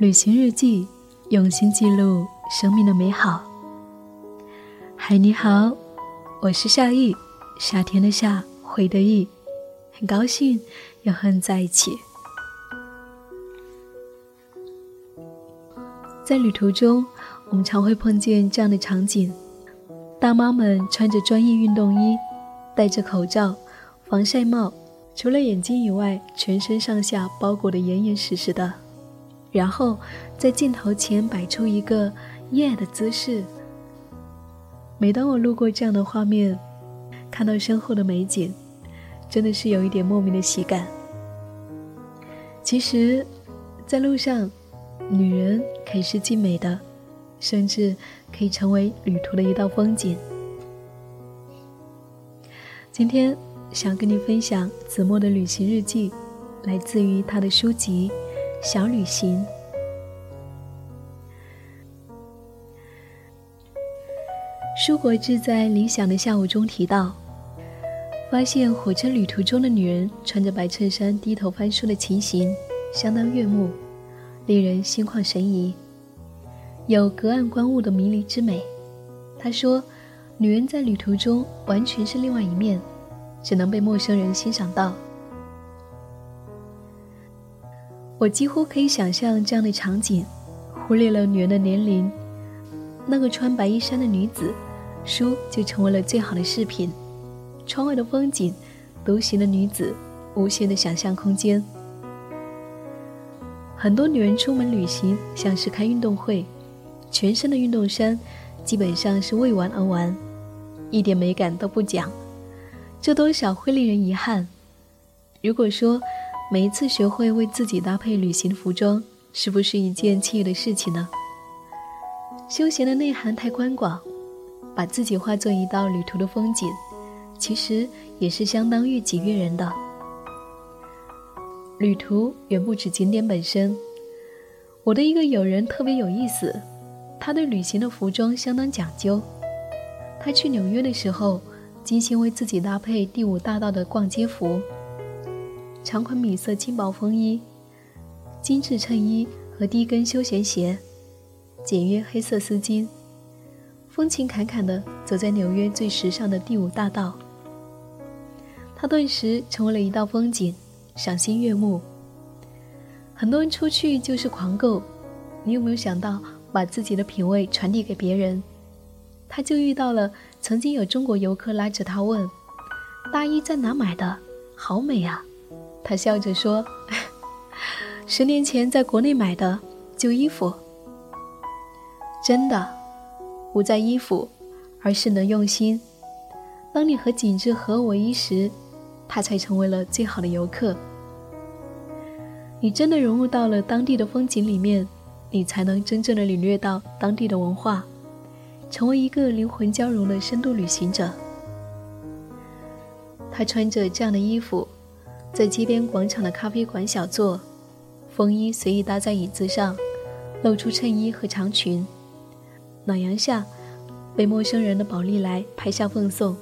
旅行日记，用心记录生命的美好。嗨，你好，我是夏意，夏天的夏，回的意，很高兴又和你在一起。在旅途中，我们常会碰见这样的场景：大妈们穿着专业运动衣，戴着口罩、防晒帽，除了眼睛以外，全身上下包裹得严严实实的。然后在镜头前摆出一个耶的姿势。每当我路过这样的画面，看到身后的美景，真的是有一点莫名的喜感。其实，在路上，女人可以是静美的，甚至可以成为旅途的一道风景。今天想跟你分享子墨的旅行日记，来自于他的书籍。小旅行。舒国志在《理想的下午》中提到，发现火车旅途中的女人穿着白衬衫低头翻书的情形，相当悦目，令人心旷神怡，有隔岸观物的迷离之美。他说，女人在旅途中完全是另外一面，只能被陌生人欣赏到。我几乎可以想象这样的场景，忽略了女人的年龄，那个穿白衣衫的女子，书就成为了最好的饰品。窗外的风景，独行的女子，无限的想象空间。很多女人出门旅行像是开运动会，全身的运动衫基本上是为玩而玩，一点美感都不讲，这多少会令人遗憾。如果说，每一次学会为自己搭配旅行服装，是不是一件惬意的事情呢？休闲的内涵太宽广，把自己化作一道旅途的风景，其实也是相当悦己悦人的。旅途远不止景点本身。我的一个友人特别有意思，他对旅行的服装相当讲究。他去纽约的时候，精心为自己搭配第五大道的逛街服。长款米色轻薄风衣、精致衬衣和低跟休闲鞋，简约黑色丝巾，风情侃侃地走在纽约最时尚的第五大道。他顿时成为了一道风景，赏心悦目。很多人出去就是狂购，你有没有想到把自己的品味传递给别人？他就遇到了曾经有中国游客拉着他问：“大衣在哪买的？好美啊！”他笑着说：“十年前在国内买的旧衣服，真的不在衣服，而是能用心。当你和景致合为一时，他才成为了最好的游客。你真的融入到了当地的风景里面，你才能真正的领略到当地的文化，成为一个灵魂交融的深度旅行者。他穿着这样的衣服。”在街边广场的咖啡馆小坐，风衣随意搭在椅子上，露出衬衣和长裙。暖阳下，被陌生人的宝丽来拍下奉送，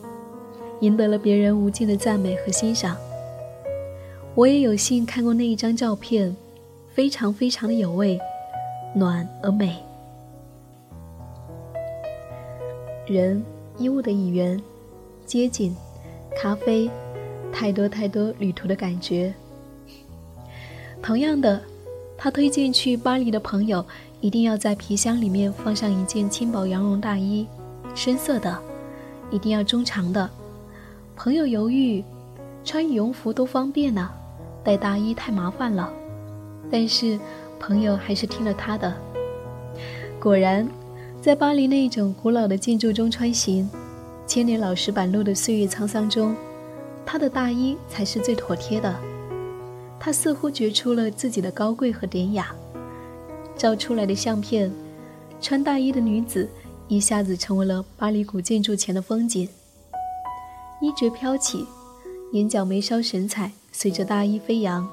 赢得了别人无尽的赞美和欣赏。我也有幸看过那一张照片，非常非常的有味，暖而美。人衣物的一员，街景，咖啡。太多太多旅途的感觉。同样的，他推荐去巴黎的朋友一定要在皮箱里面放上一件轻薄羊绒大衣，深色的，一定要中长的。朋友犹豫，穿羽绒服多方便呢，带大衣太麻烦了。但是朋友还是听了他的。果然，在巴黎那种古老的建筑中穿行，千年老石板路的岁月沧桑中。他的大衣才是最妥帖的，他似乎觉出了自己的高贵和典雅，照出来的相片，穿大衣的女子一下子成为了巴黎古建筑前的风景。衣角飘起，眼角眉梢神采随着大衣飞扬，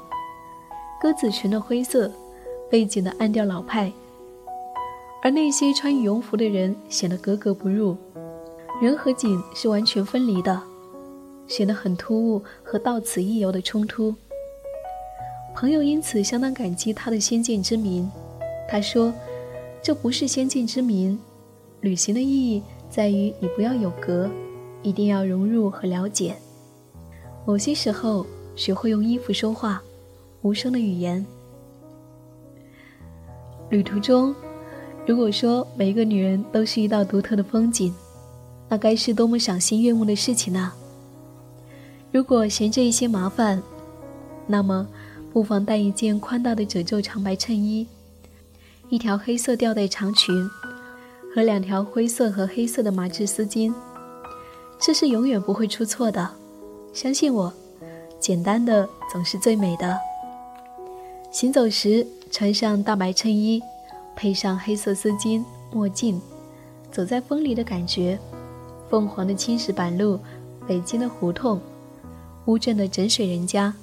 鸽子裙的灰色，背景的暗调老派，而那些穿羽绒服的人显得格格不入，人和景是完全分离的。显得很突兀和到此一游的冲突。朋友因此相当感激他的先见之明，他说：“这不是先见之明，旅行的意义在于你不要有隔，一定要融入和了解。某些时候，学会用衣服说话，无声的语言。旅途中，如果说每一个女人都是一道独特的风景，那该是多么赏心悦目的事情呢？如果嫌这一些麻烦，那么不妨带一件宽大的褶皱长白衬衣。”一条黑色吊带长裙和两条灰色和黑色的麻质丝巾，这是永远不会出错的。相信我，简单的总是最美的。行走时穿上大白衬衣，配上黑色丝巾、墨镜，走在风里的感觉。凤凰的青石板路，北京的胡同，乌镇的枕水人家，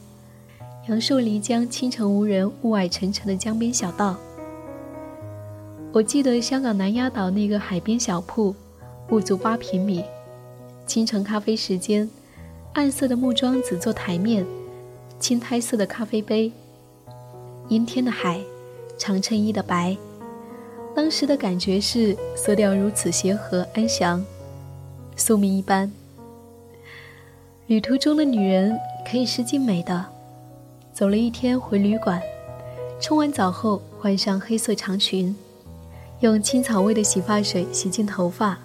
杨树漓江清晨无人、雾霭沉沉的江边小道。我记得香港南丫岛那个海边小铺，不足八平米。清晨咖啡时间，暗色的木桩子做台面，青苔色的咖啡杯。阴天的海，长衬衣的白。当时的感觉是色调如此协和安详，宿命一般。旅途中的女人可以是静美的。走了一天回旅馆，冲完澡后换上黑色长裙。用青草味的洗发水洗净头发，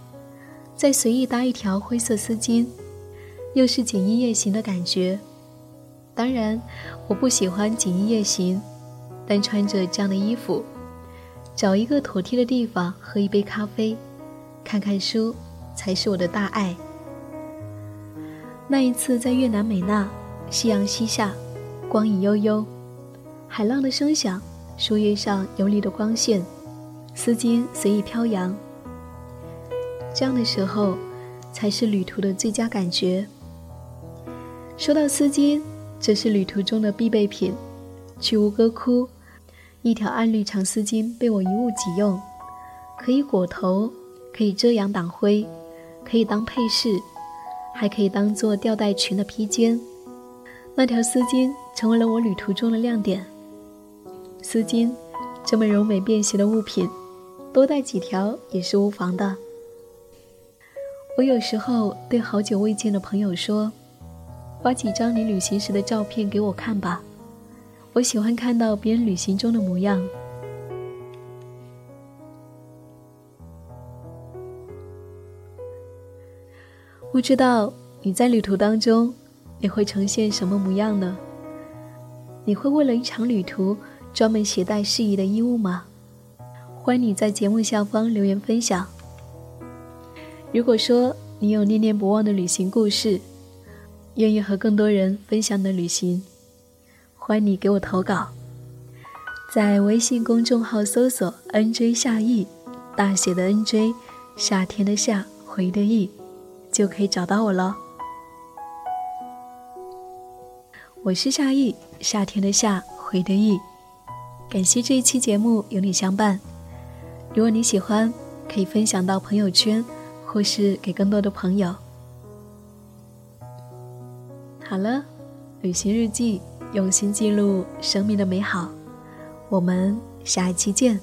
再随意搭一条灰色丝巾，又是锦衣夜行的感觉。当然，我不喜欢锦衣夜行，但穿着这样的衣服，找一个妥帖的地方喝一杯咖啡，看看书，才是我的大爱。那一次在越南美纳，夕阳西下，光影悠悠，海浪的声响，树叶上游离的光线。丝巾随意飘扬，这样的时候，才是旅途的最佳感觉。说到丝巾，这是旅途中的必备品。去吴哥窟，一条暗绿长丝巾被我一物几用，可以裹头，可以遮阳挡灰，可以当配饰，还可以当做吊带裙的披肩。那条丝巾成为了我旅途中的亮点。丝巾，这么柔美便携的物品。多带几条也是无妨的。我有时候对好久未见的朋友说：“发几张你旅行时的照片给我看吧，我喜欢看到别人旅行中的模样。”不知道你在旅途当中，你会呈现什么模样呢？你会为了一场旅途专门携带适宜的衣物吗？欢迎你在节目下方留言分享。如果说你有念念不忘的旅行故事，愿意和更多人分享的旅行，欢迎你给我投稿，在微信公众号搜索 “nj 夏意”，大写的 “nj”，夏天的夏，回的意，就可以找到我了。我是夏意，夏天的夏，回的意。感谢这一期节目有你相伴。如果你喜欢，可以分享到朋友圈，或是给更多的朋友。好了，旅行日记，用心记录生命的美好。我们下一期见。